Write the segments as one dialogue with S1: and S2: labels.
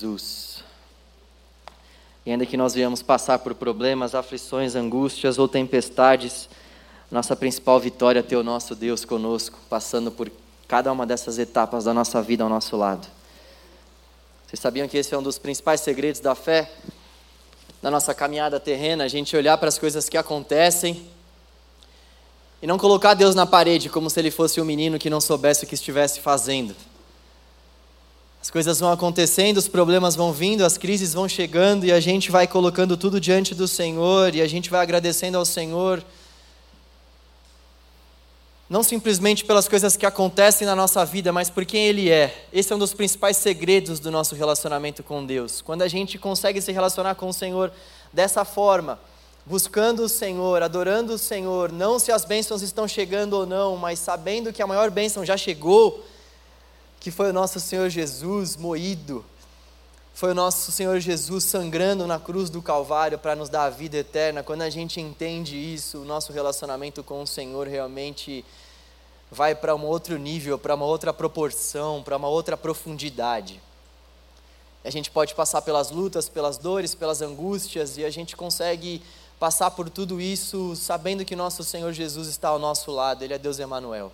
S1: Jesus. E ainda que nós viemos passar por problemas, aflições, angústias ou tempestades, nossa principal vitória é ter o nosso Deus conosco, passando por cada uma dessas etapas da nossa vida ao nosso lado. Vocês sabiam que esse é um dos principais segredos da fé? Da nossa caminhada terrena, a gente olhar para as coisas que acontecem e não colocar Deus na parede como se ele fosse um menino que não soubesse o que estivesse fazendo. As coisas vão acontecendo, os problemas vão vindo, as crises vão chegando e a gente vai colocando tudo diante do Senhor e a gente vai agradecendo ao Senhor. Não simplesmente pelas coisas que acontecem na nossa vida, mas por quem Ele é. Esse é um dos principais segredos do nosso relacionamento com Deus. Quando a gente consegue se relacionar com o Senhor dessa forma, buscando o Senhor, adorando o Senhor, não se as bênçãos estão chegando ou não, mas sabendo que a maior bênção já chegou que foi o nosso Senhor Jesus moído, foi o nosso Senhor Jesus sangrando na cruz do Calvário para nos dar a vida eterna. Quando a gente entende isso, o nosso relacionamento com o Senhor realmente vai para um outro nível, para uma outra proporção, para uma outra profundidade. A gente pode passar pelas lutas, pelas dores, pelas angústias e a gente consegue passar por tudo isso sabendo que nosso Senhor Jesus está ao nosso lado, Ele é Deus Emanuel.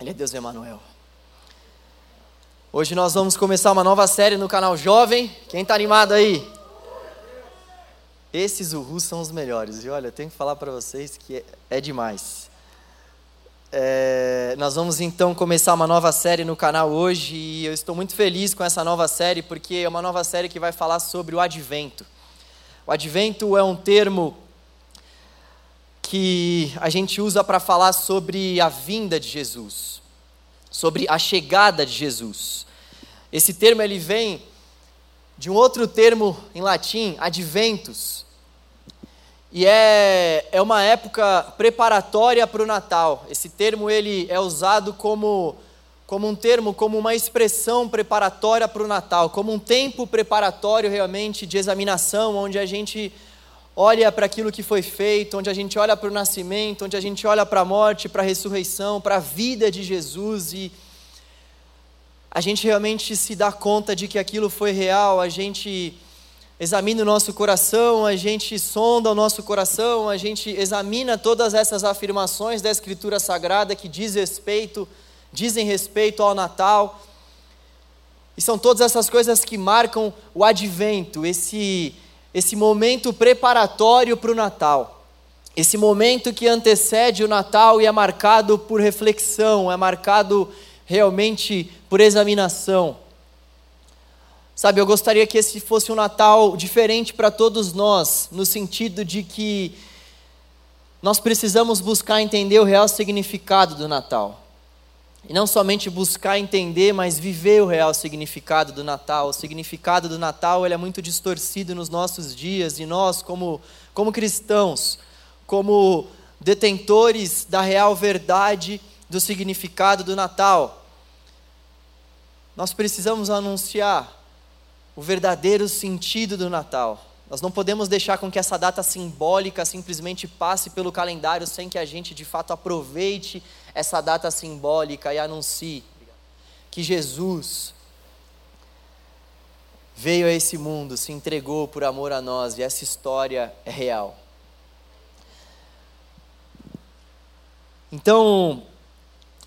S1: Ele é Deus Emanuel. Hoje nós vamos começar uma nova série no canal Jovem. Quem está animado aí? Esses urus são os melhores. E olha, eu tenho que falar para vocês que é, é demais. É, nós vamos então começar uma nova série no canal hoje e eu estou muito feliz com essa nova série porque é uma nova série que vai falar sobre o advento. O advento é um termo que a gente usa para falar sobre a vinda de Jesus sobre a chegada de Jesus. Esse termo ele vem de um outro termo em latim, adventus. E é, é uma época preparatória para o Natal. Esse termo ele é usado como, como um termo, como uma expressão preparatória para o Natal, como um tempo preparatório realmente de examinação, onde a gente olha para aquilo que foi feito, onde a gente olha para o nascimento, onde a gente olha para a morte, para a ressurreição, para a vida de Jesus e a gente realmente se dá conta de que aquilo foi real, a gente examina o nosso coração, a gente sonda o nosso coração, a gente examina todas essas afirmações da Escritura Sagrada que diz respeito, dizem respeito ao Natal. E são todas essas coisas que marcam o advento, esse esse momento preparatório para o Natal. Esse momento que antecede o Natal e é marcado por reflexão, é marcado realmente por examinação. Sabe, eu gostaria que esse fosse um Natal diferente para todos nós, no sentido de que nós precisamos buscar entender o real significado do Natal. E não somente buscar entender, mas viver o real significado do Natal. O significado do Natal ele é muito distorcido nos nossos dias e nós, como, como cristãos, como detentores da real verdade do significado do Natal, nós precisamos anunciar o verdadeiro sentido do Natal. Nós não podemos deixar com que essa data simbólica simplesmente passe pelo calendário sem que a gente de fato aproveite essa data simbólica e anuncie que Jesus veio a esse mundo, se entregou por amor a nós e essa história é real. Então,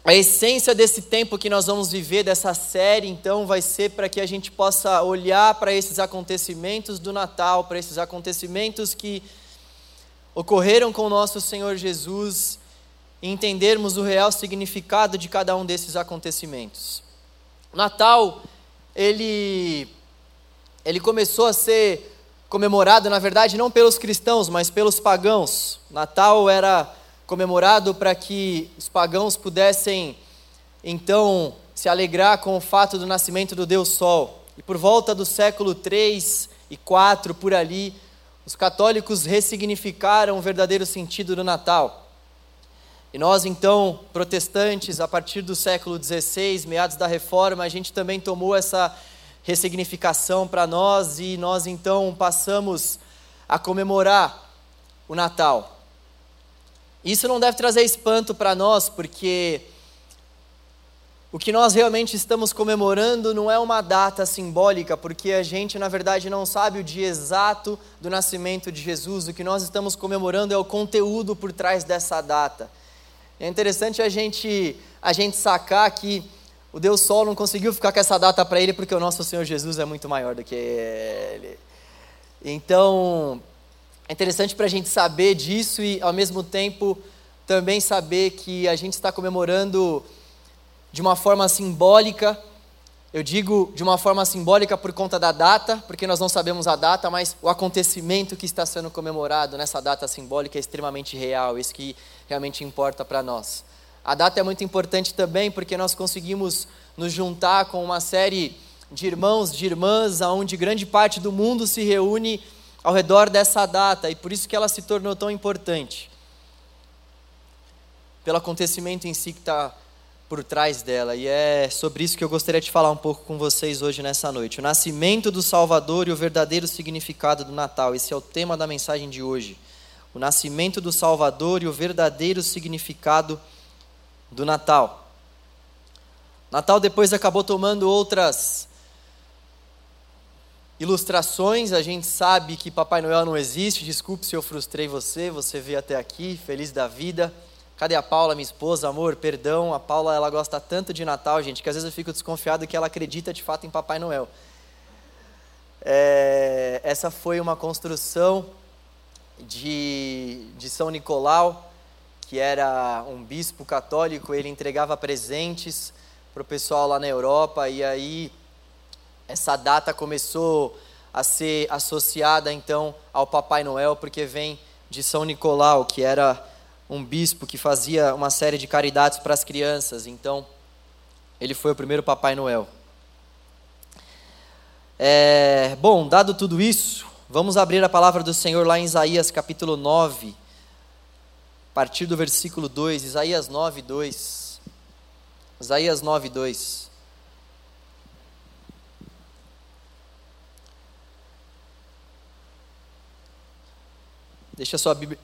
S1: a essência desse tempo que nós vamos viver, dessa série, então, vai ser para que a gente possa olhar para esses acontecimentos do Natal, para esses acontecimentos que ocorreram com o nosso Senhor Jesus e entendermos o real significado de cada um desses acontecimentos. O Natal, ele, ele começou a ser comemorado, na verdade, não pelos cristãos, mas pelos pagãos. Natal era comemorado para que os pagãos pudessem então se alegrar com o fato do nascimento do Deus Sol. E por volta do século 3 e 4 por ali, os católicos ressignificaram o verdadeiro sentido do Natal. E nós então, protestantes, a partir do século XVI, meados da Reforma, a gente também tomou essa ressignificação para nós e nós então passamos a comemorar o Natal. Isso não deve trazer espanto para nós, porque o que nós realmente estamos comemorando não é uma data simbólica, porque a gente, na verdade, não sabe o dia exato do nascimento de Jesus. O que nós estamos comemorando é o conteúdo por trás dessa data. É interessante a gente, a gente sacar que o Deus Sol não conseguiu ficar com essa data para ele, porque o nosso Senhor Jesus é muito maior do que ele. Então, é interessante para a gente saber disso e, ao mesmo tempo, também saber que a gente está comemorando de uma forma simbólica. Eu digo de uma forma simbólica por conta da data, porque nós não sabemos a data, mas o acontecimento que está sendo comemorado nessa data simbólica é extremamente real, isso que realmente importa para nós. A data é muito importante também porque nós conseguimos nos juntar com uma série de irmãos, de irmãs, onde grande parte do mundo se reúne ao redor dessa data e por isso que ela se tornou tão importante. Pelo acontecimento em si que está por trás dela. E é sobre isso que eu gostaria de falar um pouco com vocês hoje nessa noite. O nascimento do Salvador e o verdadeiro significado do Natal. Esse é o tema da mensagem de hoje. O nascimento do Salvador e o verdadeiro significado do Natal. Natal depois acabou tomando outras ilustrações. A gente sabe que Papai Noel não existe. Desculpe se eu frustrei você. Você veio até aqui, feliz da vida. Cadê a Paula, minha esposa? Amor, perdão. A Paula, ela gosta tanto de Natal, gente, que às vezes eu fico desconfiado que ela acredita de fato em Papai Noel. É, essa foi uma construção de, de São Nicolau, que era um bispo católico, ele entregava presentes para o pessoal lá na Europa, e aí essa data começou a ser associada então ao Papai Noel, porque vem de São Nicolau, que era um bispo que fazia uma série de caridades para as crianças. Então, ele foi o primeiro Papai Noel. É, bom, dado tudo isso, vamos abrir a palavra do Senhor lá em Isaías capítulo 9, a partir do versículo 2. Isaías 9, 2. Isaías 9, 2. Deixa a sua Bíblia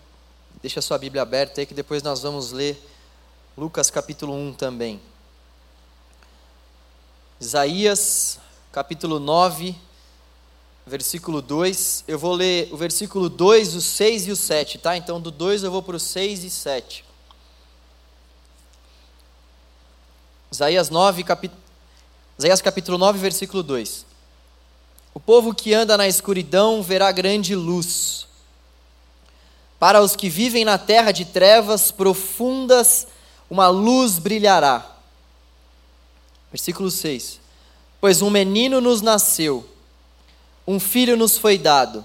S1: Deixa sua Bíblia aberta aí que depois nós vamos ler Lucas capítulo 1 também. Isaías capítulo 9, versículo 2. Eu vou ler o versículo 2, o 6 e o 7, tá? Então do 2 eu vou para o 6 e 7. Isaías 9, capi... Isaías capítulo 9, versículo 2. O povo que anda na escuridão verá grande luz. Para os que vivem na terra de trevas profundas, uma luz brilhará. Versículo 6. Pois um menino nos nasceu, um filho nos foi dado.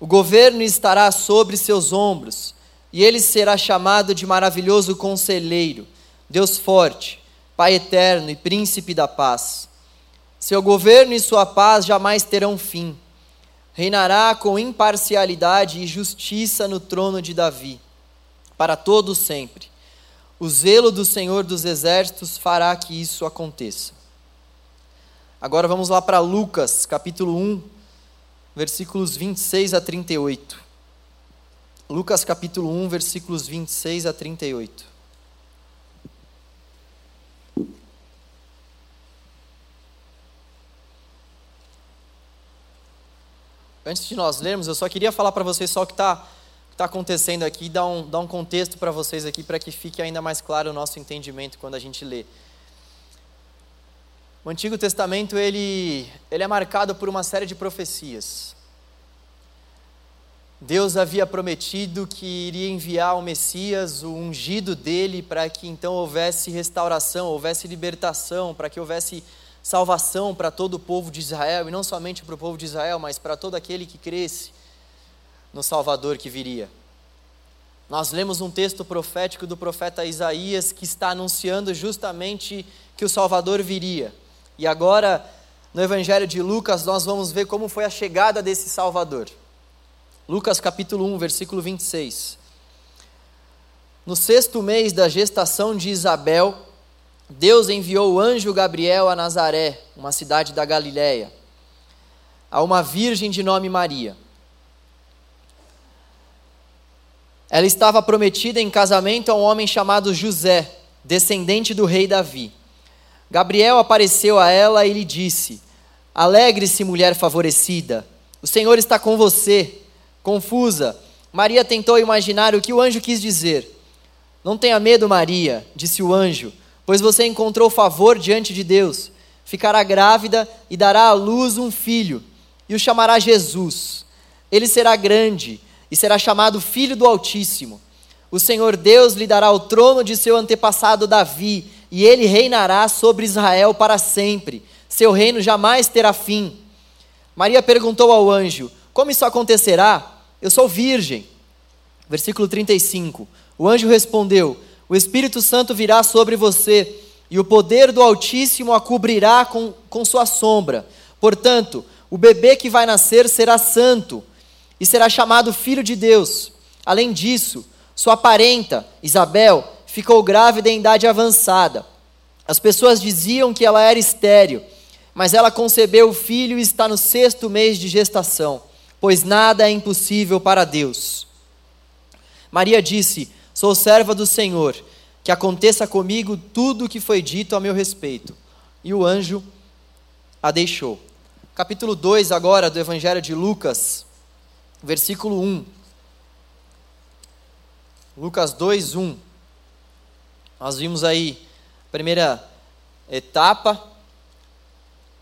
S1: O governo estará sobre seus ombros, e ele será chamado de maravilhoso conselheiro, Deus forte, Pai eterno e príncipe da paz. Seu governo e sua paz jamais terão fim reinará com imparcialidade e justiça no trono de Davi, para todo sempre. O zelo do Senhor dos Exércitos fará que isso aconteça. Agora vamos lá para Lucas, capítulo 1, versículos 26 a 38. Lucas capítulo 1, versículos 26 a 38. Antes de nós lermos, eu só queria falar para vocês só o que está tá acontecendo aqui, dar um, dar um contexto para vocês aqui, para que fique ainda mais claro o nosso entendimento quando a gente lê. O Antigo Testamento ele, ele é marcado por uma série de profecias. Deus havia prometido que iria enviar o Messias, o ungido dele, para que então houvesse restauração, houvesse libertação, para que houvesse salvação para todo o povo de Israel, e não somente para o povo de Israel, mas para todo aquele que cresce no Salvador que viria. Nós lemos um texto profético do profeta Isaías que está anunciando justamente que o Salvador viria. E agora, no Evangelho de Lucas, nós vamos ver como foi a chegada desse Salvador. Lucas capítulo 1, versículo 26. No sexto mês da gestação de Isabel, Deus enviou o anjo Gabriel a Nazaré, uma cidade da Galiléia, a uma virgem de nome Maria. Ela estava prometida em casamento a um homem chamado José, descendente do rei Davi. Gabriel apareceu a ela e lhe disse: Alegre-se, mulher favorecida, o Senhor está com você. Confusa, Maria tentou imaginar o que o anjo quis dizer. Não tenha medo, Maria, disse o anjo, pois você encontrou favor diante de Deus. Ficará grávida e dará à luz um filho, e o chamará Jesus. Ele será grande e será chamado Filho do Altíssimo. O Senhor Deus lhe dará o trono de seu antepassado Davi, e ele reinará sobre Israel para sempre. Seu reino jamais terá fim. Maria perguntou ao anjo: Como isso acontecerá? Eu sou virgem. Versículo 35. O anjo respondeu: O Espírito Santo virá sobre você, e o poder do Altíssimo a cobrirá com, com sua sombra. Portanto, o bebê que vai nascer será santo e será chamado Filho de Deus. Além disso, sua parenta, Isabel, ficou grávida em idade avançada. As pessoas diziam que ela era estéril, mas ela concebeu o filho e está no sexto mês de gestação, pois nada é impossível para Deus. Maria disse: Sou serva do Senhor, que aconteça comigo tudo o que foi dito a meu respeito. E o anjo a deixou. Capítulo 2 agora do Evangelho de Lucas, versículo 1. Lucas 2, 1. Nós vimos aí a primeira etapa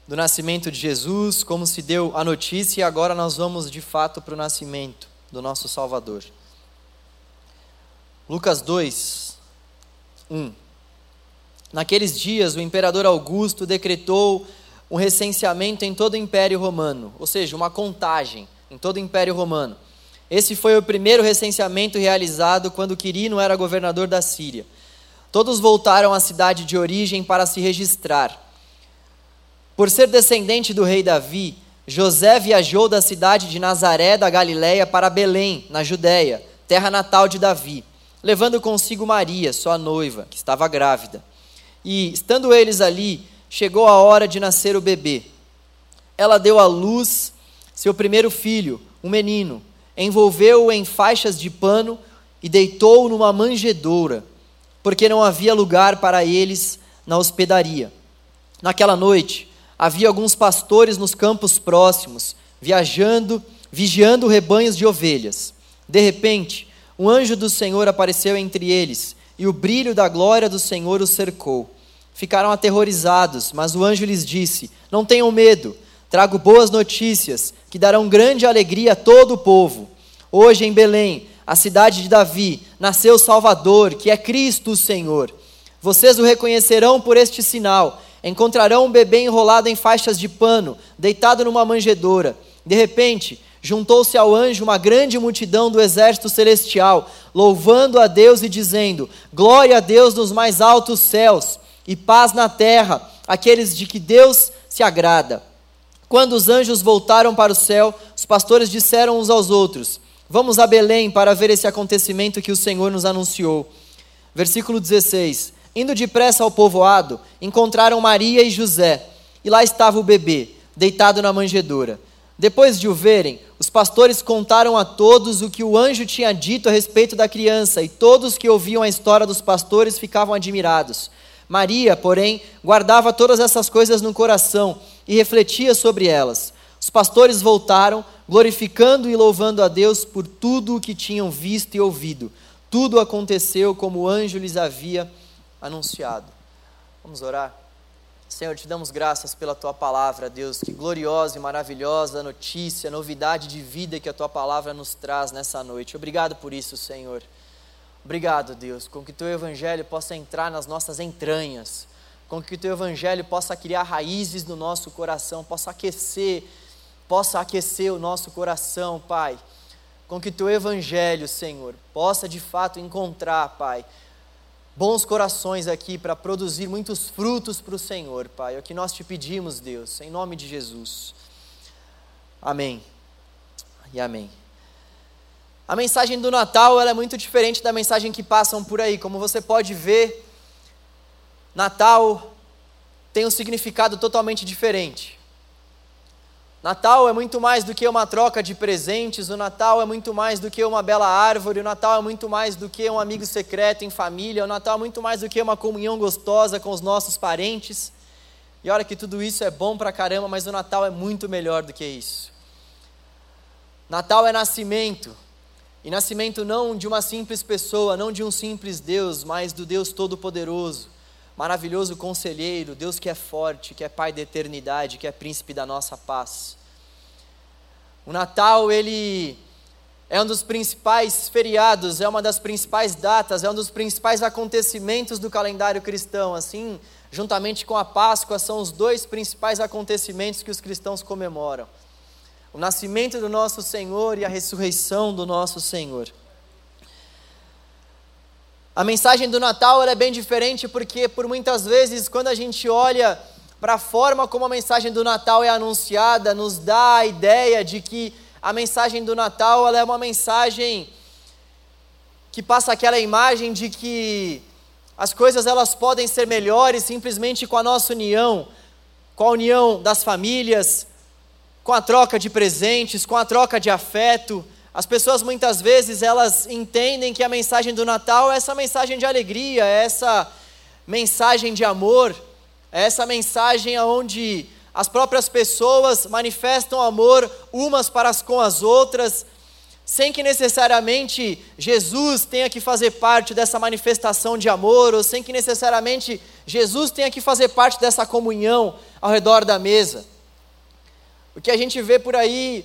S1: do nascimento de Jesus, como se deu a notícia, e agora nós vamos de fato para o nascimento do nosso Salvador. Lucas 2, 1. Naqueles dias, o imperador Augusto decretou um recenseamento em todo o Império Romano, ou seja, uma contagem em todo o Império Romano. Esse foi o primeiro recenseamento realizado quando Quirino era governador da Síria. Todos voltaram à cidade de origem para se registrar. Por ser descendente do rei Davi, José viajou da cidade de Nazaré da Galiléia para Belém, na Judéia, terra natal de Davi levando consigo Maria, sua noiva, que estava grávida. E, estando eles ali, chegou a hora de nascer o bebê. Ela deu à luz seu primeiro filho, um menino, envolveu-o em faixas de pano e deitou-o numa manjedoura, porque não havia lugar para eles na hospedaria. Naquela noite, havia alguns pastores nos campos próximos, viajando, vigiando rebanhos de ovelhas. De repente, um anjo do Senhor apareceu entre eles, e o brilho da glória do Senhor os cercou. Ficaram aterrorizados, mas o anjo lhes disse: Não tenham medo, trago boas notícias que darão grande alegria a todo o povo. Hoje em Belém, a cidade de Davi, nasceu o Salvador, que é Cristo o Senhor. Vocês o reconhecerão por este sinal: encontrarão um bebê enrolado em faixas de pano, deitado numa manjedoura. De repente, juntou-se ao anjo uma grande multidão do exército celestial, louvando a Deus e dizendo: Glória a Deus nos mais altos céus e paz na terra, aqueles de que Deus se agrada. Quando os anjos voltaram para o céu, os pastores disseram uns aos outros: Vamos a Belém para ver esse acontecimento que o Senhor nos anunciou. Versículo 16: Indo depressa ao povoado, encontraram Maria e José, e lá estava o bebê, deitado na manjedoura. Depois de o verem, os pastores contaram a todos o que o anjo tinha dito a respeito da criança, e todos que ouviam a história dos pastores ficavam admirados. Maria, porém, guardava todas essas coisas no coração e refletia sobre elas. Os pastores voltaram, glorificando e louvando a Deus por tudo o que tinham visto e ouvido. Tudo aconteceu como o anjo lhes havia anunciado. Vamos orar? Senhor, te damos graças pela tua palavra, Deus. Que gloriosa e maravilhosa notícia, novidade de vida que a tua palavra nos traz nessa noite. Obrigado por isso, Senhor. Obrigado, Deus, com que teu evangelho possa entrar nas nossas entranhas, com que teu evangelho possa criar raízes no nosso coração, possa aquecer, possa aquecer o nosso coração, Pai. Com que teu evangelho, Senhor, possa de fato encontrar, Pai, bons corações aqui para produzir muitos frutos para o Senhor, Pai. É o que nós te pedimos, Deus, em nome de Jesus. Amém. E amém. A mensagem do Natal é muito diferente da mensagem que passam por aí. Como você pode ver, Natal tem um significado totalmente diferente. Natal é muito mais do que uma troca de presentes, o Natal é muito mais do que uma bela árvore, o Natal é muito mais do que um amigo secreto em família, o Natal é muito mais do que uma comunhão gostosa com os nossos parentes. E olha que tudo isso é bom pra caramba, mas o Natal é muito melhor do que isso. Natal é nascimento. E nascimento não de uma simples pessoa, não de um simples Deus, mas do Deus Todo-Poderoso, maravilhoso conselheiro, Deus que é forte, que é Pai da eternidade, que é príncipe da nossa paz. O Natal, ele é um dos principais feriados, é uma das principais datas, é um dos principais acontecimentos do calendário cristão. Assim, juntamente com a Páscoa, são os dois principais acontecimentos que os cristãos comemoram: o nascimento do nosso Senhor e a ressurreição do nosso Senhor. A mensagem do Natal é bem diferente porque, por muitas vezes, quando a gente olha para a forma como a mensagem do Natal é anunciada, nos dá a ideia de que a mensagem do Natal é uma mensagem que passa aquela imagem de que as coisas elas podem ser melhores simplesmente com a nossa união, com a união das famílias, com a troca de presentes, com a troca de afeto. As pessoas muitas vezes elas entendem que a mensagem do Natal é essa mensagem de alegria, é essa mensagem de amor, é essa mensagem onde as próprias pessoas manifestam amor umas para as com as outras, sem que necessariamente Jesus tenha que fazer parte dessa manifestação de amor, ou sem que necessariamente Jesus tenha que fazer parte dessa comunhão ao redor da mesa. O que a gente vê por aí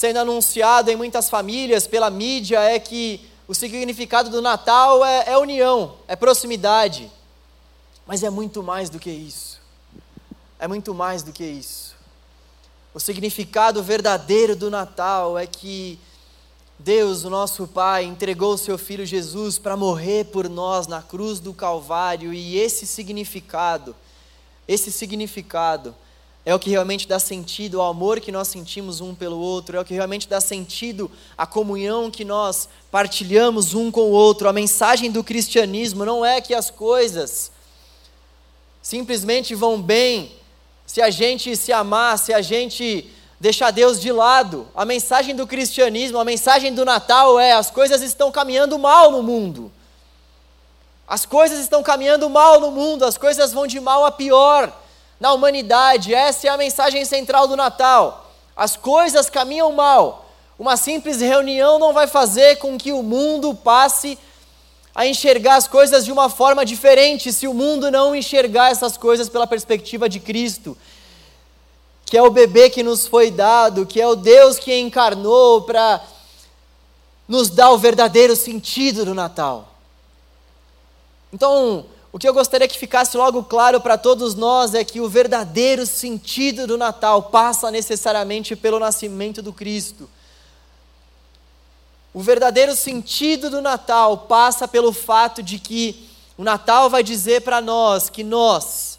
S1: sendo anunciado em muitas famílias, pela mídia, é que o significado do Natal é, é união, é proximidade. Mas é muito mais do que isso é muito mais do que isso. O significado verdadeiro do Natal é que Deus, o nosso Pai, entregou o seu filho Jesus para morrer por nós na cruz do Calvário, e esse significado, esse significado é o que realmente dá sentido ao amor que nós sentimos um pelo outro, é o que realmente dá sentido à comunhão que nós partilhamos um com o outro. A mensagem do cristianismo não é que as coisas simplesmente vão bem se a gente se amar, se a gente deixar Deus de lado. A mensagem do cristianismo, a mensagem do Natal é: as coisas estão caminhando mal no mundo. As coisas estão caminhando mal no mundo, as coisas vão de mal a pior na humanidade. Essa é a mensagem central do Natal. As coisas caminham mal. Uma simples reunião não vai fazer com que o mundo passe a enxergar as coisas de uma forma diferente se o mundo não enxergar essas coisas pela perspectiva de Cristo, que é o bebê que nos foi dado, que é o Deus que encarnou para nos dar o verdadeiro sentido do Natal. Então, o que eu gostaria que ficasse logo claro para todos nós é que o verdadeiro sentido do Natal passa necessariamente pelo nascimento do Cristo. O verdadeiro sentido do Natal passa pelo fato de que o Natal vai dizer para nós que nós,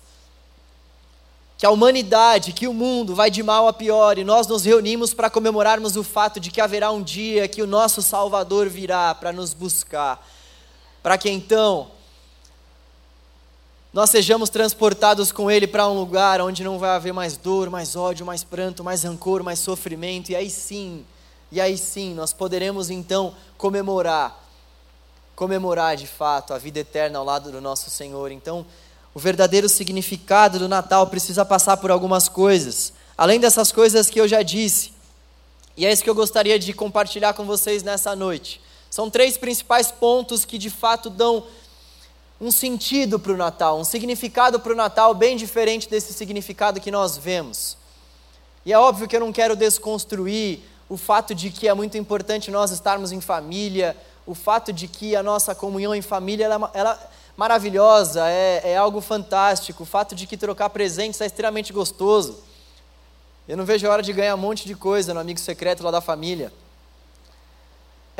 S1: que a humanidade, que o mundo vai de mal a pior e nós nos reunimos para comemorarmos o fato de que haverá um dia que o nosso Salvador virá para nos buscar, para que então nós sejamos transportados com Ele para um lugar onde não vai haver mais dor, mais ódio, mais pranto, mais rancor, mais sofrimento, e aí sim e aí sim, nós poderemos então comemorar, comemorar de fato a vida eterna ao lado do nosso Senhor. Então, o verdadeiro significado do Natal precisa passar por algumas coisas, além dessas coisas que eu já disse. E é isso que eu gostaria de compartilhar com vocês nessa noite. São três principais pontos que de fato dão um sentido para o Natal, um significado para o Natal bem diferente desse significado que nós vemos. E é óbvio que eu não quero desconstruir o fato de que é muito importante nós estarmos em família, o fato de que a nossa comunhão em família ela, ela é maravilhosa, é, é algo fantástico, o fato de que trocar presentes é extremamente gostoso. Eu não vejo a hora de ganhar um monte de coisa no amigo secreto lá da família.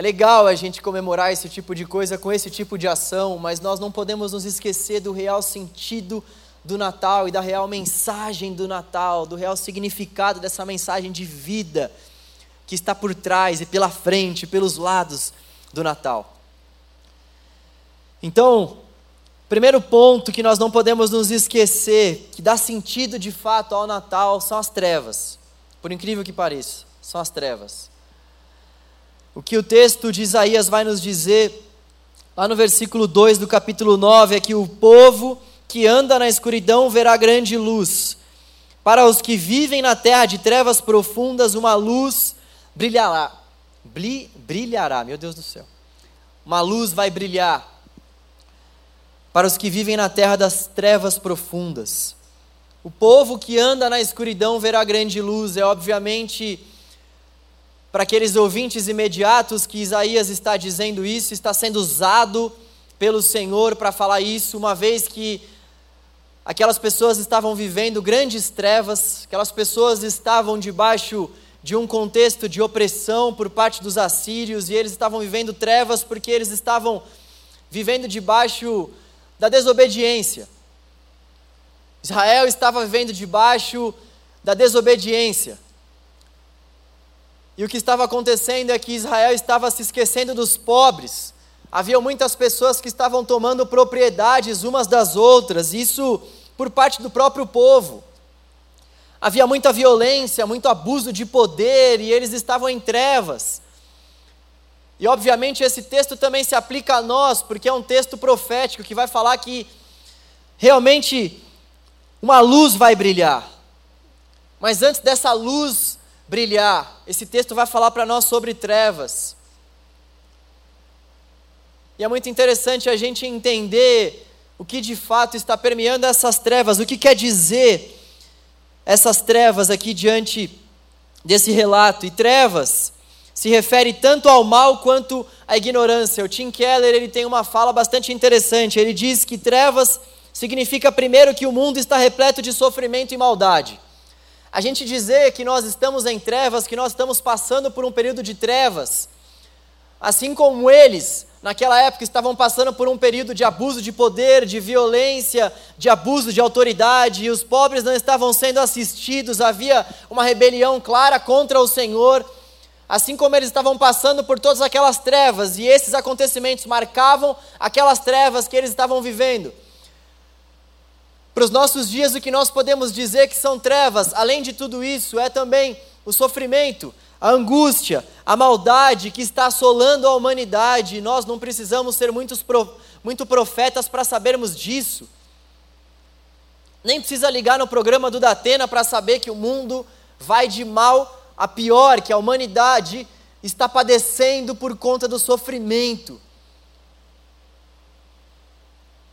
S1: É legal a gente comemorar esse tipo de coisa com esse tipo de ação, mas nós não podemos nos esquecer do real sentido do Natal e da real mensagem do Natal, do real significado dessa mensagem de vida que está por trás e pela frente, pelos lados do Natal. Então, primeiro ponto que nós não podemos nos esquecer, que dá sentido de fato ao Natal, são as trevas. Por incrível que pareça, são as trevas. O que o texto de Isaías vai nos dizer, lá no versículo 2 do capítulo 9, é que o povo que anda na escuridão verá grande luz. Para os que vivem na terra de trevas profundas, uma luz brilhará. Bri, brilhará, meu Deus do céu. Uma luz vai brilhar para os que vivem na terra das trevas profundas. O povo que anda na escuridão verá grande luz. É obviamente para aqueles ouvintes imediatos que Isaías está dizendo isso, está sendo usado pelo Senhor para falar isso, uma vez que aquelas pessoas estavam vivendo grandes trevas, aquelas pessoas estavam debaixo de um contexto de opressão por parte dos assírios e eles estavam vivendo trevas porque eles estavam vivendo debaixo da desobediência. Israel estava vivendo debaixo da desobediência. E o que estava acontecendo é que Israel estava se esquecendo dos pobres. Havia muitas pessoas que estavam tomando propriedades umas das outras, isso por parte do próprio povo. Havia muita violência, muito abuso de poder e eles estavam em trevas. E obviamente esse texto também se aplica a nós, porque é um texto profético que vai falar que realmente uma luz vai brilhar. Mas antes dessa luz brilhar, esse texto vai falar para nós sobre trevas. E é muito interessante a gente entender o que de fato está permeando essas trevas, o que quer dizer essas trevas aqui diante desse relato. E trevas se refere tanto ao mal quanto à ignorância. O Tim Keller ele tem uma fala bastante interessante. Ele diz que trevas significa primeiro que o mundo está repleto de sofrimento e maldade. A gente dizer que nós estamos em trevas, que nós estamos passando por um período de trevas, assim como eles, naquela época, estavam passando por um período de abuso de poder, de violência, de abuso de autoridade, e os pobres não estavam sendo assistidos, havia uma rebelião clara contra o Senhor. Assim como eles estavam passando por todas aquelas trevas, e esses acontecimentos marcavam aquelas trevas que eles estavam vivendo. Para os nossos dias, o que nós podemos dizer que são trevas, além de tudo isso, é também o sofrimento, a angústia, a maldade que está assolando a humanidade. E nós não precisamos ser muitos muito profetas para sabermos disso. Nem precisa ligar no programa do Datena para saber que o mundo vai de mal a pior, que a humanidade está padecendo por conta do sofrimento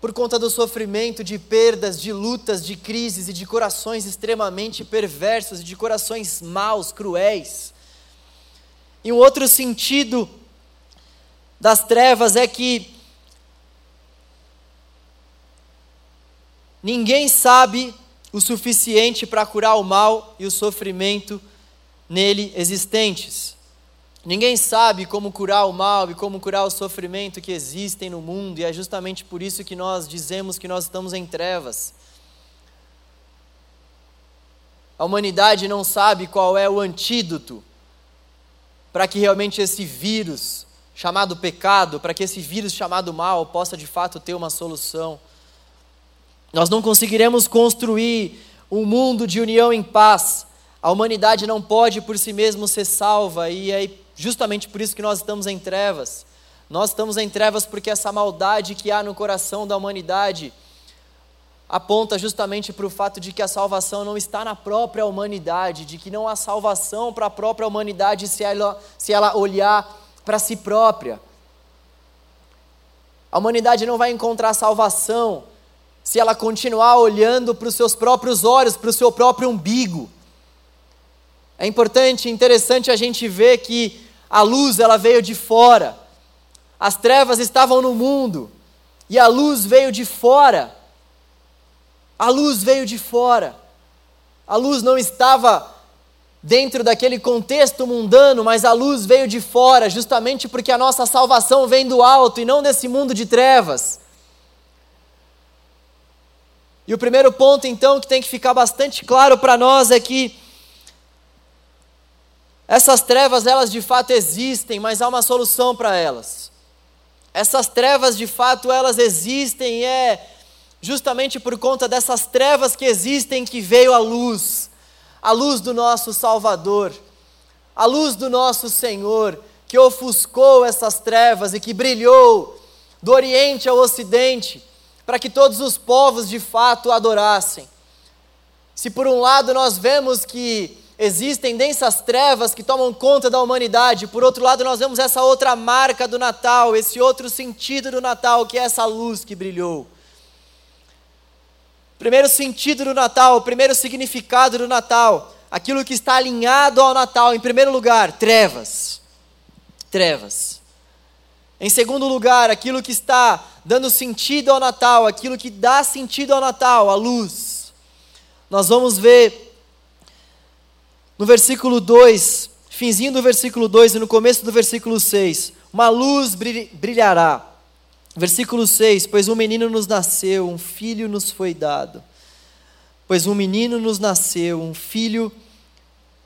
S1: por conta do sofrimento, de perdas, de lutas, de crises e de corações extremamente perversos, de corações maus, cruéis. E um outro sentido das trevas é que ninguém sabe o suficiente para curar o mal e o sofrimento nele existentes. Ninguém sabe como curar o mal e como curar o sofrimento que existem no mundo, e é justamente por isso que nós dizemos que nós estamos em trevas. A humanidade não sabe qual é o antídoto para que realmente esse vírus chamado pecado, para que esse vírus chamado mal possa de fato ter uma solução. Nós não conseguiremos construir um mundo de união em paz. A humanidade não pode por si mesmo ser salva, e é Justamente por isso que nós estamos em trevas. Nós estamos em trevas porque essa maldade que há no coração da humanidade aponta justamente para o fato de que a salvação não está na própria humanidade, de que não há salvação para a própria humanidade se ela, se ela olhar para si própria. A humanidade não vai encontrar salvação se ela continuar olhando para os seus próprios olhos, para o seu próprio umbigo. É importante, interessante a gente ver que a luz ela veio de fora. As trevas estavam no mundo e a luz veio de fora. A luz veio de fora. A luz não estava dentro daquele contexto mundano, mas a luz veio de fora, justamente porque a nossa salvação vem do alto e não desse mundo de trevas. E o primeiro ponto, então, que tem que ficar bastante claro para nós é que essas trevas, elas de fato existem, mas há uma solução para elas. Essas trevas, de fato, elas existem e é justamente por conta dessas trevas que existem que veio a luz, a luz do nosso Salvador, a luz do nosso Senhor, que ofuscou essas trevas e que brilhou do Oriente ao Ocidente, para que todos os povos de fato adorassem. Se por um lado nós vemos que existem densas trevas que tomam conta da humanidade, por outro lado nós vemos essa outra marca do Natal, esse outro sentido do Natal, que é essa luz que brilhou. Primeiro sentido do Natal, primeiro significado do Natal, aquilo que está alinhado ao Natal, em primeiro lugar, trevas. Trevas. Em segundo lugar, aquilo que está dando sentido ao Natal, aquilo que dá sentido ao Natal, a luz. Nós vamos ver no versículo 2, finzinho do versículo 2 e no começo do versículo 6, uma luz brilhará. Versículo 6: Pois um menino nos nasceu, um filho nos foi dado. Pois um menino nos nasceu, um filho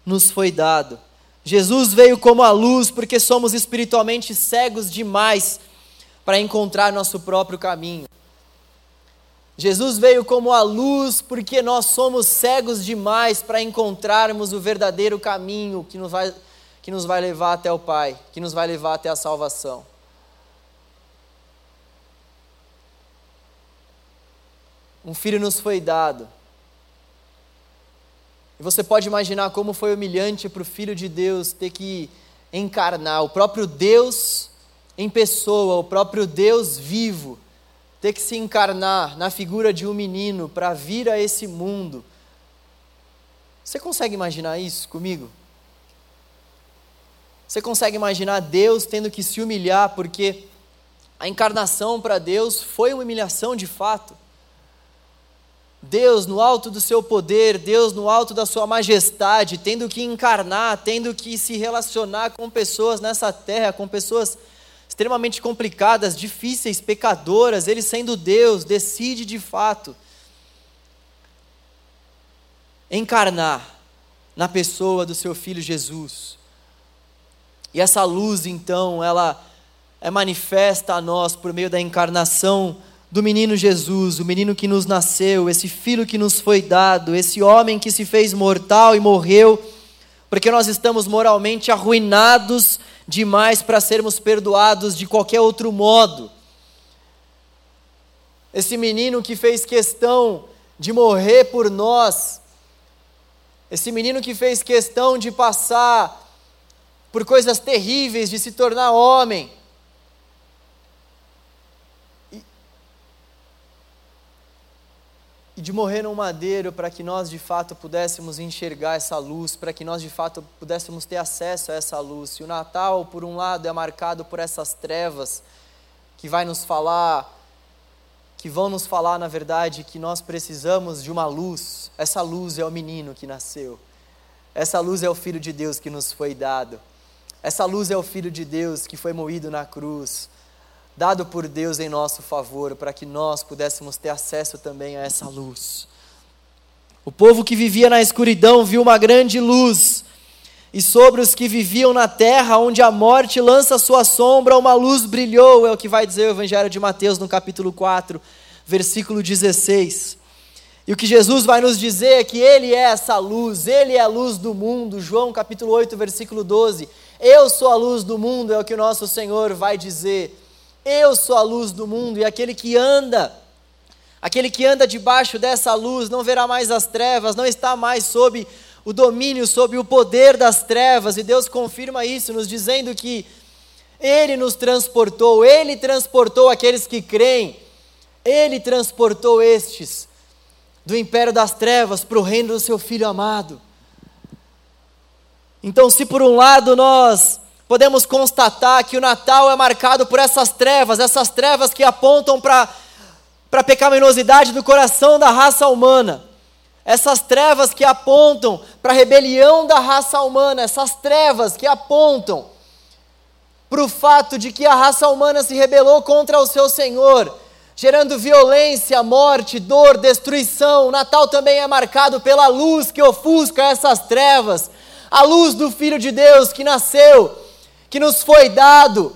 S1: nos foi dado. Jesus veio como a luz porque somos espiritualmente cegos demais para encontrar nosso próprio caminho. Jesus veio como a luz porque nós somos cegos demais para encontrarmos o verdadeiro caminho que nos, vai, que nos vai levar até o Pai, que nos vai levar até a salvação. Um filho nos foi dado. E você pode imaginar como foi humilhante para o Filho de Deus ter que encarnar o próprio Deus em pessoa, o próprio Deus vivo, ter que se encarnar na figura de um menino para vir a esse mundo. Você consegue imaginar isso comigo? Você consegue imaginar Deus tendo que se humilhar porque a encarnação para Deus foi uma humilhação de fato? Deus no alto do seu poder, Deus no alto da sua majestade, tendo que encarnar, tendo que se relacionar com pessoas nessa terra, com pessoas extremamente complicadas, difíceis, pecadoras, ele sendo Deus, decide de fato encarnar na pessoa do seu filho Jesus. E essa luz, então, ela é manifesta a nós por meio da encarnação do menino Jesus, o menino que nos nasceu, esse filho que nos foi dado, esse homem que se fez mortal e morreu, porque nós estamos moralmente arruinados demais para sermos perdoados de qualquer outro modo. Esse menino que fez questão de morrer por nós, esse menino que fez questão de passar por coisas terríveis, de se tornar homem e de morrer num madeiro para que nós de fato pudéssemos enxergar essa luz, para que nós de fato pudéssemos ter acesso a essa luz. E o Natal, por um lado, é marcado por essas trevas que vai nos falar, que vão nos falar, na verdade, que nós precisamos de uma luz. Essa luz é o menino que nasceu. Essa luz é o filho de Deus que nos foi dado. Essa luz é o filho de Deus que foi moído na cruz dado por Deus em nosso favor, para que nós pudéssemos ter acesso também a essa luz. O povo que vivia na escuridão viu uma grande luz, e sobre os que viviam na terra, onde a morte lança sua sombra, uma luz brilhou, é o que vai dizer o Evangelho de Mateus no capítulo 4, versículo 16. E o que Jesus vai nos dizer é que Ele é essa luz, Ele é a luz do mundo. João capítulo 8, versículo 12. Eu sou a luz do mundo, é o que o nosso Senhor vai dizer. Eu sou a luz do mundo e aquele que anda, aquele que anda debaixo dessa luz não verá mais as trevas, não está mais sob o domínio, sob o poder das trevas, e Deus confirma isso, nos dizendo que Ele nos transportou, Ele transportou aqueles que creem, Ele transportou estes do império das trevas para o reino do seu Filho amado. Então, se por um lado nós podemos constatar que o Natal é marcado por essas trevas, essas trevas que apontam para a pecaminosidade do coração da raça humana, essas trevas que apontam para a rebelião da raça humana, essas trevas que apontam para o fato de que a raça humana se rebelou contra o seu Senhor, gerando violência, morte, dor, destruição. O Natal também é marcado pela luz que ofusca essas trevas, a luz do Filho de Deus que nasceu que nos foi dado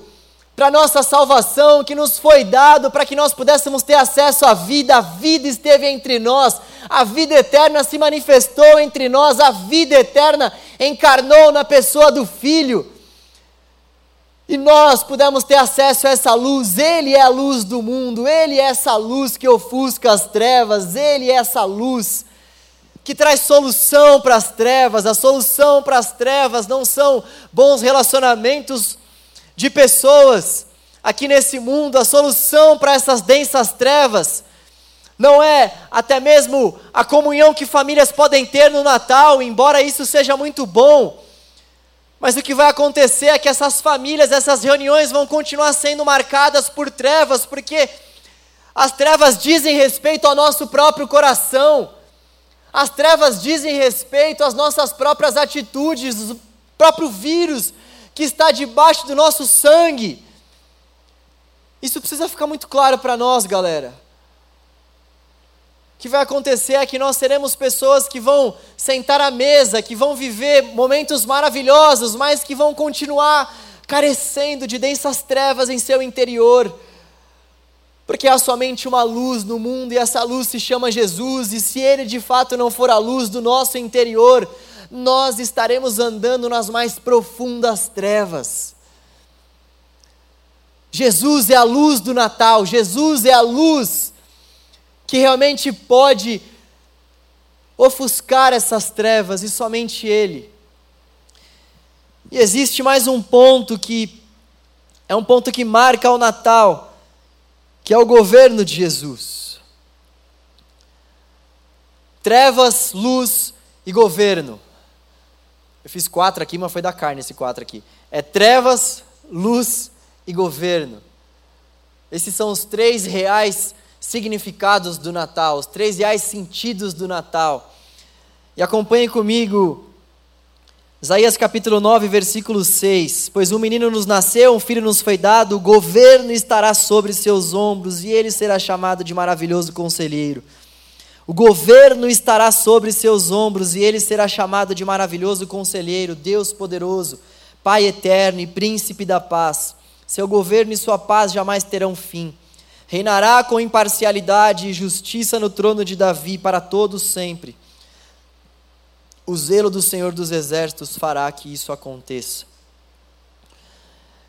S1: para nossa salvação, que nos foi dado para que nós pudéssemos ter acesso à vida, a vida esteve entre nós, a vida eterna se manifestou entre nós, a vida eterna encarnou na pessoa do Filho. e nós pudemos ter acesso a essa luz, Ele é a luz do mundo, Ele é essa luz que ofusca as trevas, Ele é essa luz que traz solução para as trevas. A solução para as trevas não são bons relacionamentos de pessoas aqui nesse mundo, a solução para essas densas trevas não é até mesmo a comunhão que famílias podem ter no Natal, embora isso seja muito bom. Mas o que vai acontecer é que essas famílias, essas reuniões vão continuar sendo marcadas por trevas, porque as trevas dizem respeito ao nosso próprio coração, as trevas dizem respeito às nossas próprias atitudes, o próprio vírus que está debaixo do nosso sangue. Isso precisa ficar muito claro para nós, galera que vai acontecer é que nós seremos pessoas que vão sentar à mesa, que vão viver momentos maravilhosos, mas que vão continuar carecendo de densas trevas em seu interior. Porque há somente uma luz no mundo e essa luz se chama Jesus, e se ele de fato não for a luz do nosso interior, nós estaremos andando nas mais profundas trevas. Jesus é a luz do Natal, Jesus é a luz que realmente pode ofuscar essas trevas e somente Ele. E existe mais um ponto que é um ponto que marca o Natal, que é o governo de Jesus. Trevas, luz e governo. Eu fiz quatro aqui, mas foi da carne esse quatro aqui. É trevas, luz e governo. Esses são os três reais significados do Natal, os três reais sentidos do Natal. E acompanhe comigo Isaías capítulo 9, versículo 6: Pois um menino nos nasceu, um filho nos foi dado, o governo estará sobre seus ombros, e ele será chamado de maravilhoso conselheiro. O governo estará sobre seus ombros, e ele será chamado de maravilhoso conselheiro, Deus poderoso, Pai eterno e príncipe da paz. Seu governo e sua paz jamais terão fim. Reinará com imparcialidade e justiça no trono de Davi para todos sempre. O zelo do Senhor dos Exércitos fará que isso aconteça.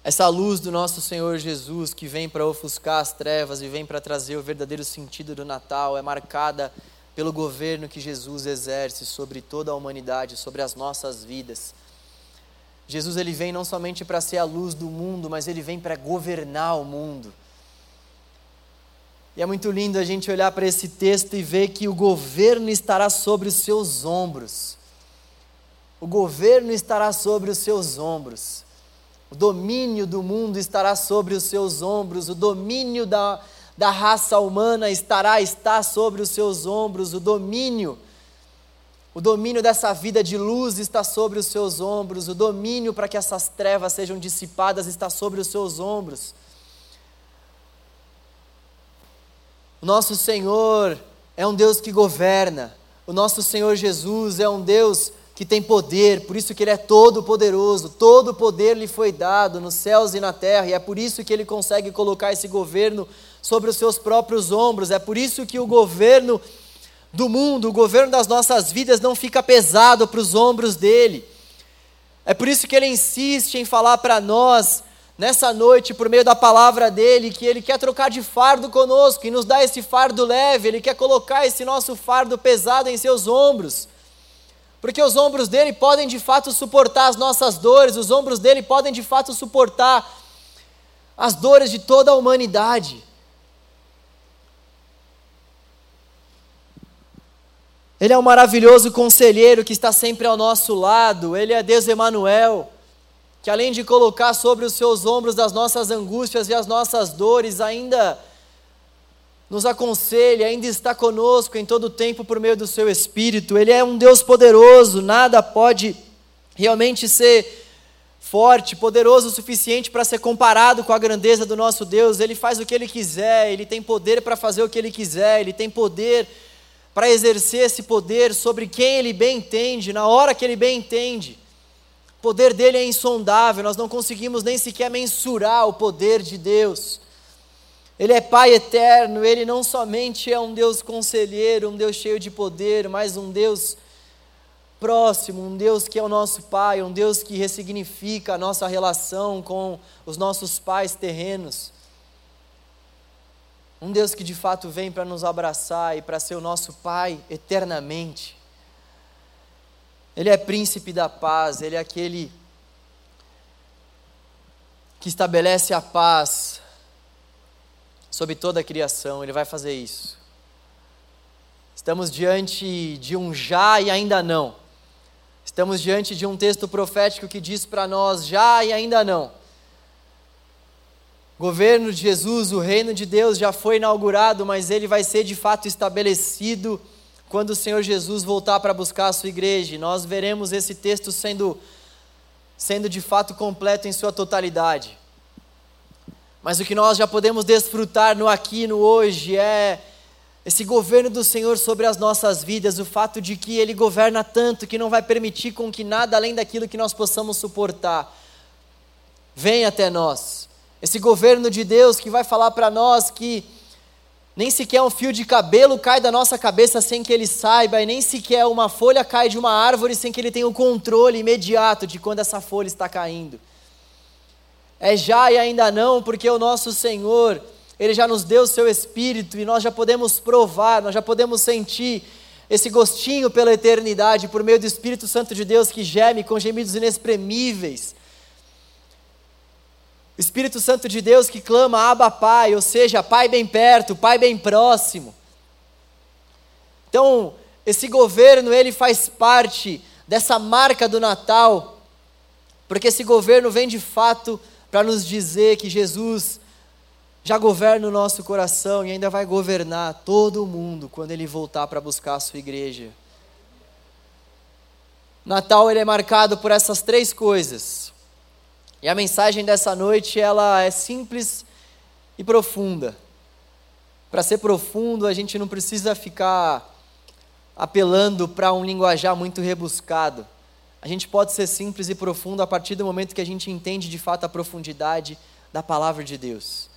S1: Essa luz do nosso Senhor Jesus, que vem para ofuscar as trevas e vem para trazer o verdadeiro sentido do Natal, é marcada pelo governo que Jesus exerce sobre toda a humanidade, sobre as nossas vidas. Jesus ele vem não somente para ser a luz do mundo, mas ele vem para governar o mundo. E é muito lindo a gente olhar para esse texto e ver que o governo estará sobre os seus ombros. O governo estará sobre os seus ombros. O domínio do mundo estará sobre os seus ombros. O domínio da, da raça humana estará está sobre os seus ombros. O domínio o domínio dessa vida de luz está sobre os seus ombros. O domínio para que essas trevas sejam dissipadas está sobre os seus ombros. O nosso Senhor é um Deus que governa. O nosso Senhor Jesus é um Deus que tem poder, por isso que ele é todo poderoso. Todo poder lhe foi dado nos céus e na terra, e é por isso que ele consegue colocar esse governo sobre os seus próprios ombros. É por isso que o governo do mundo, o governo das nossas vidas não fica pesado para os ombros dele. É por isso que ele insiste em falar para nós nessa noite, por meio da palavra dele, que ele quer trocar de fardo conosco e nos dar esse fardo leve, ele quer colocar esse nosso fardo pesado em seus ombros. Porque os ombros dele podem de fato suportar as nossas dores, os ombros dele podem de fato suportar as dores de toda a humanidade. Ele é um maravilhoso conselheiro que está sempre ao nosso lado, ele é Deus Emanuel que além de colocar sobre os seus ombros as nossas angústias e as nossas dores, ainda nos aconselha, ainda está conosco em todo o tempo por meio do seu Espírito. Ele é um Deus poderoso, nada pode realmente ser forte, poderoso o suficiente para ser comparado com a grandeza do nosso Deus. Ele faz o que ele quiser, ele tem poder para fazer o que ele quiser, ele tem poder para exercer esse poder sobre quem ele bem entende, na hora que ele bem entende. O poder dele é insondável, nós não conseguimos nem sequer mensurar o poder de Deus. Ele é Pai eterno, ele não somente é um Deus conselheiro, um Deus cheio de poder, mas um Deus próximo, um Deus que é o nosso Pai, um Deus que ressignifica a nossa relação com os nossos pais terrenos. Um Deus que de fato vem para nos abraçar e para ser o nosso Pai eternamente. Ele é príncipe da paz, ele é aquele que estabelece a paz sobre toda a criação, ele vai fazer isso. Estamos diante de um já e ainda não. Estamos diante de um texto profético que diz para nós já e ainda não. Governo de Jesus, o reino de Deus já foi inaugurado, mas ele vai ser de fato estabelecido quando o Senhor Jesus voltar para buscar a sua igreja. Nós veremos esse texto sendo sendo de fato completo em sua totalidade. Mas o que nós já podemos desfrutar no aqui e no hoje é esse governo do Senhor sobre as nossas vidas, o fato de que Ele governa tanto que não vai permitir com que nada além daquilo que nós possamos suportar venha até nós. Esse governo de Deus que vai falar para nós que nem sequer um fio de cabelo cai da nossa cabeça sem que Ele saiba, e nem sequer uma folha cai de uma árvore sem que Ele tenha o controle imediato de quando essa folha está caindo. É já e ainda não, porque o nosso Senhor ele já nos deu o seu Espírito e nós já podemos provar, nós já podemos sentir esse gostinho pela eternidade por meio do Espírito Santo de Deus que geme com gemidos inexprimíveis. O Espírito Santo de Deus que clama Abba Pai, ou seja, Pai bem perto, Pai bem próximo. Então, esse governo, ele faz parte dessa marca do Natal, porque esse governo vem de fato para nos dizer que Jesus já governa o nosso coração e ainda vai governar todo o mundo quando ele voltar para buscar a sua igreja. Natal ele é marcado por essas três coisas. E a mensagem dessa noite ela é simples e profunda. Para ser profundo, a gente não precisa ficar apelando para um linguajar muito rebuscado. A gente pode ser simples e profundo a partir do momento que a gente entende de fato a profundidade da palavra de Deus.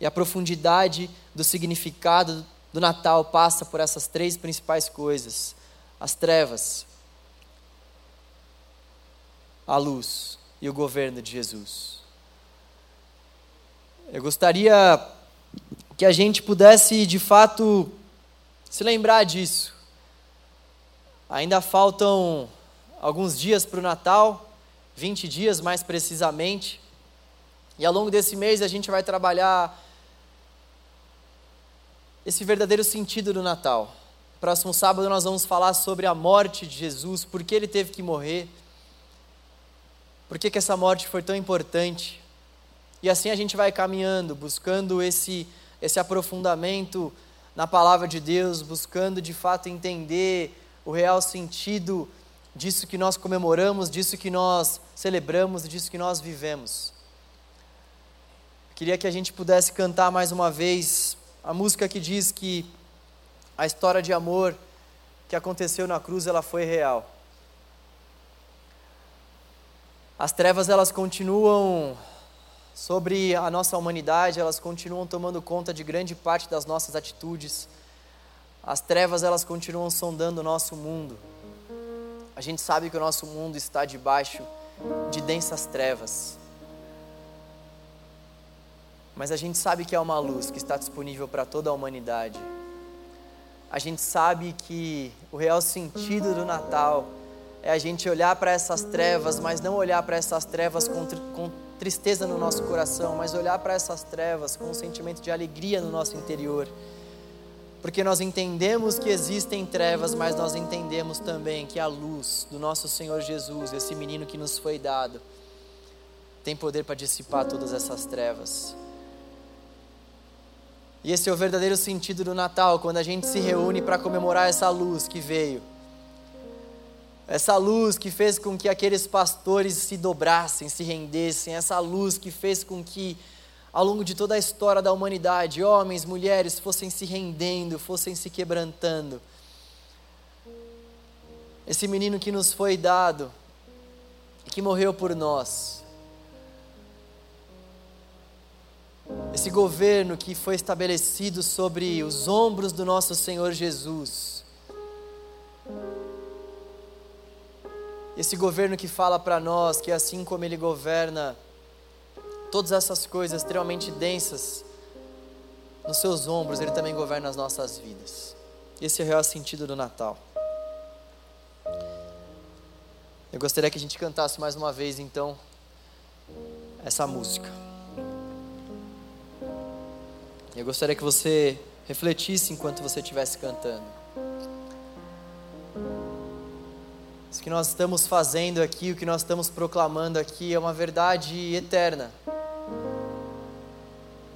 S1: E a profundidade do significado do Natal passa por essas três principais coisas: as trevas, a luz e o governo de Jesus. Eu gostaria que a gente pudesse, de fato, se lembrar disso. Ainda faltam alguns dias para o Natal, 20 dias mais precisamente, e ao longo desse mês a gente vai trabalhar esse verdadeiro sentido do Natal. Próximo sábado nós vamos falar sobre a morte de Jesus, por que ele teve que morrer, por que, que essa morte foi tão importante. E assim a gente vai caminhando, buscando esse, esse aprofundamento na palavra de Deus, buscando de fato entender o real sentido disso que nós comemoramos, disso que nós celebramos, disso que nós vivemos. Queria que a gente pudesse cantar mais uma vez a música que diz que a história de amor que aconteceu na cruz ela foi real. As trevas elas continuam sobre a nossa humanidade, elas continuam tomando conta de grande parte das nossas atitudes. As trevas elas continuam sondando o nosso mundo. A gente sabe que o nosso mundo está debaixo de densas trevas. Mas a gente sabe que é uma luz que está disponível para toda a humanidade. A gente sabe que o real sentido do Natal é a gente olhar para essas trevas, mas não olhar para essas trevas com, com tristeza no nosso coração, mas olhar para essas trevas com um sentimento de alegria no nosso interior. Porque nós entendemos que existem trevas, mas nós entendemos também que a luz do nosso Senhor Jesus, esse menino que nos foi dado, tem poder para dissipar todas essas trevas. E esse é o verdadeiro sentido do Natal, quando a gente se reúne para comemorar essa luz que veio. Essa luz que fez com que aqueles pastores se dobrassem, se rendessem, essa luz que fez com que, ao longo de toda a história da humanidade, homens, mulheres fossem se rendendo, fossem se quebrantando. Esse menino que nos foi dado e que morreu por nós. esse governo que foi estabelecido sobre os ombros do nosso Senhor Jesus. Esse governo que fala para nós que assim como Ele governa todas essas coisas extremamente densas nos seus ombros, Ele também governa as nossas vidas. Esse é o real sentido do Natal. Eu gostaria que a gente cantasse mais uma vez, então, essa música. Eu gostaria que você refletisse enquanto você estivesse cantando. Isso que nós estamos fazendo aqui, o que nós estamos proclamando aqui é uma verdade eterna.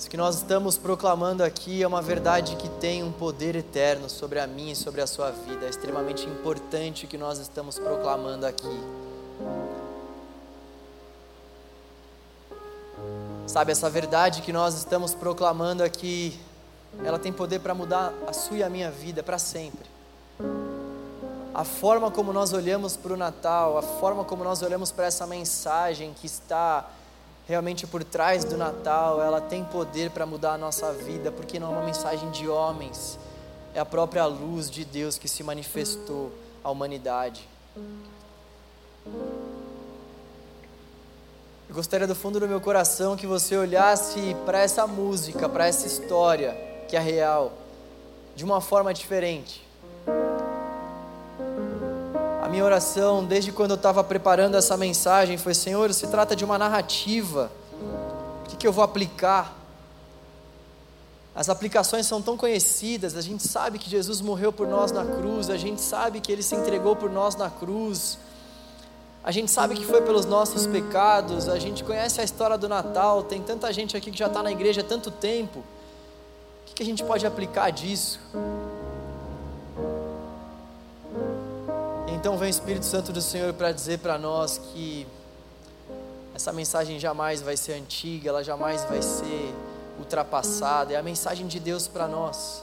S1: Isso que nós estamos proclamando aqui é uma verdade que tem um poder eterno sobre a minha e sobre a sua vida. É extremamente importante o que nós estamos proclamando aqui. Sabe, essa verdade que nós estamos proclamando aqui, ela tem poder para mudar a sua e a minha vida para sempre a forma como nós olhamos para o Natal, a forma como nós olhamos para essa mensagem que está realmente por trás do Natal, ela tem poder para mudar a nossa vida, porque não é uma mensagem de homens, é a própria luz de Deus que se manifestou à humanidade. Eu gostaria do fundo do meu coração que você olhasse para essa música, para essa história que é real, de uma forma diferente minha oração, desde quando eu estava preparando essa mensagem, foi: Senhor, se trata de uma narrativa, o que, que eu vou aplicar? As aplicações são tão conhecidas, a gente sabe que Jesus morreu por nós na cruz, a gente sabe que ele se entregou por nós na cruz, a gente sabe que foi pelos nossos pecados, a gente conhece a história do Natal, tem tanta gente aqui que já está na igreja há tanto tempo, o que, que a gente pode aplicar disso? Então vem o Espírito Santo do Senhor para dizer para nós que essa mensagem jamais vai ser antiga, ela jamais vai ser ultrapassada. É a mensagem de Deus para nós.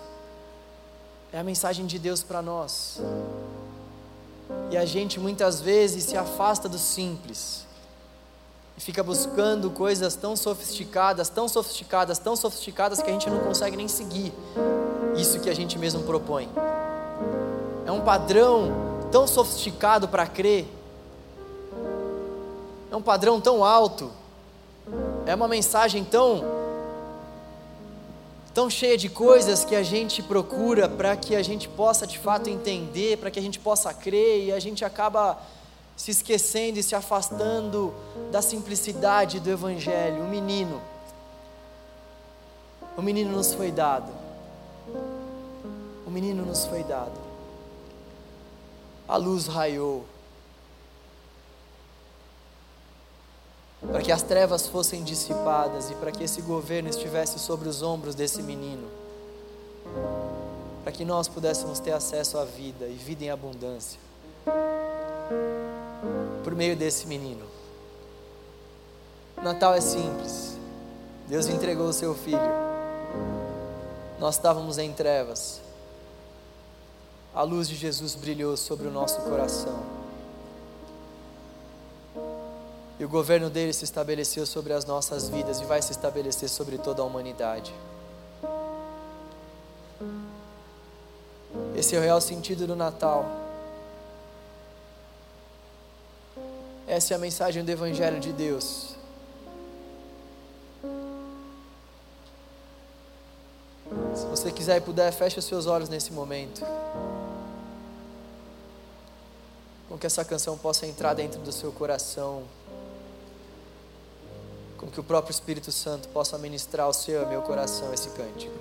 S1: É a mensagem de Deus para nós. E a gente muitas vezes se afasta do simples e fica buscando coisas tão sofisticadas, tão sofisticadas, tão sofisticadas que a gente não consegue nem seguir isso que a gente mesmo propõe. É um padrão tão sofisticado para crer, é um padrão tão alto, é uma mensagem tão tão cheia de coisas que a gente procura para que a gente possa de fato entender, para que a gente possa crer e a gente acaba se esquecendo e se afastando da simplicidade do evangelho. O menino o menino nos foi dado. O menino nos foi dado a luz raiou. Para que as trevas fossem dissipadas e para que esse governo estivesse sobre os ombros desse menino. Para que nós pudéssemos ter acesso à vida e vida em abundância. Por meio desse menino. Natal é simples. Deus entregou o seu filho. Nós estávamos em trevas a luz de Jesus brilhou sobre o nosso coração. E o governo dele se estabeleceu sobre as nossas vidas e vai se estabelecer sobre toda a humanidade. Esse é o real sentido do Natal. Essa é a mensagem do Evangelho de Deus. Se você quiser e puder, feche os seus olhos nesse momento com que essa canção possa entrar dentro do seu coração, com que o próprio Espírito Santo possa ministrar ao seu e ao meu coração esse cântico.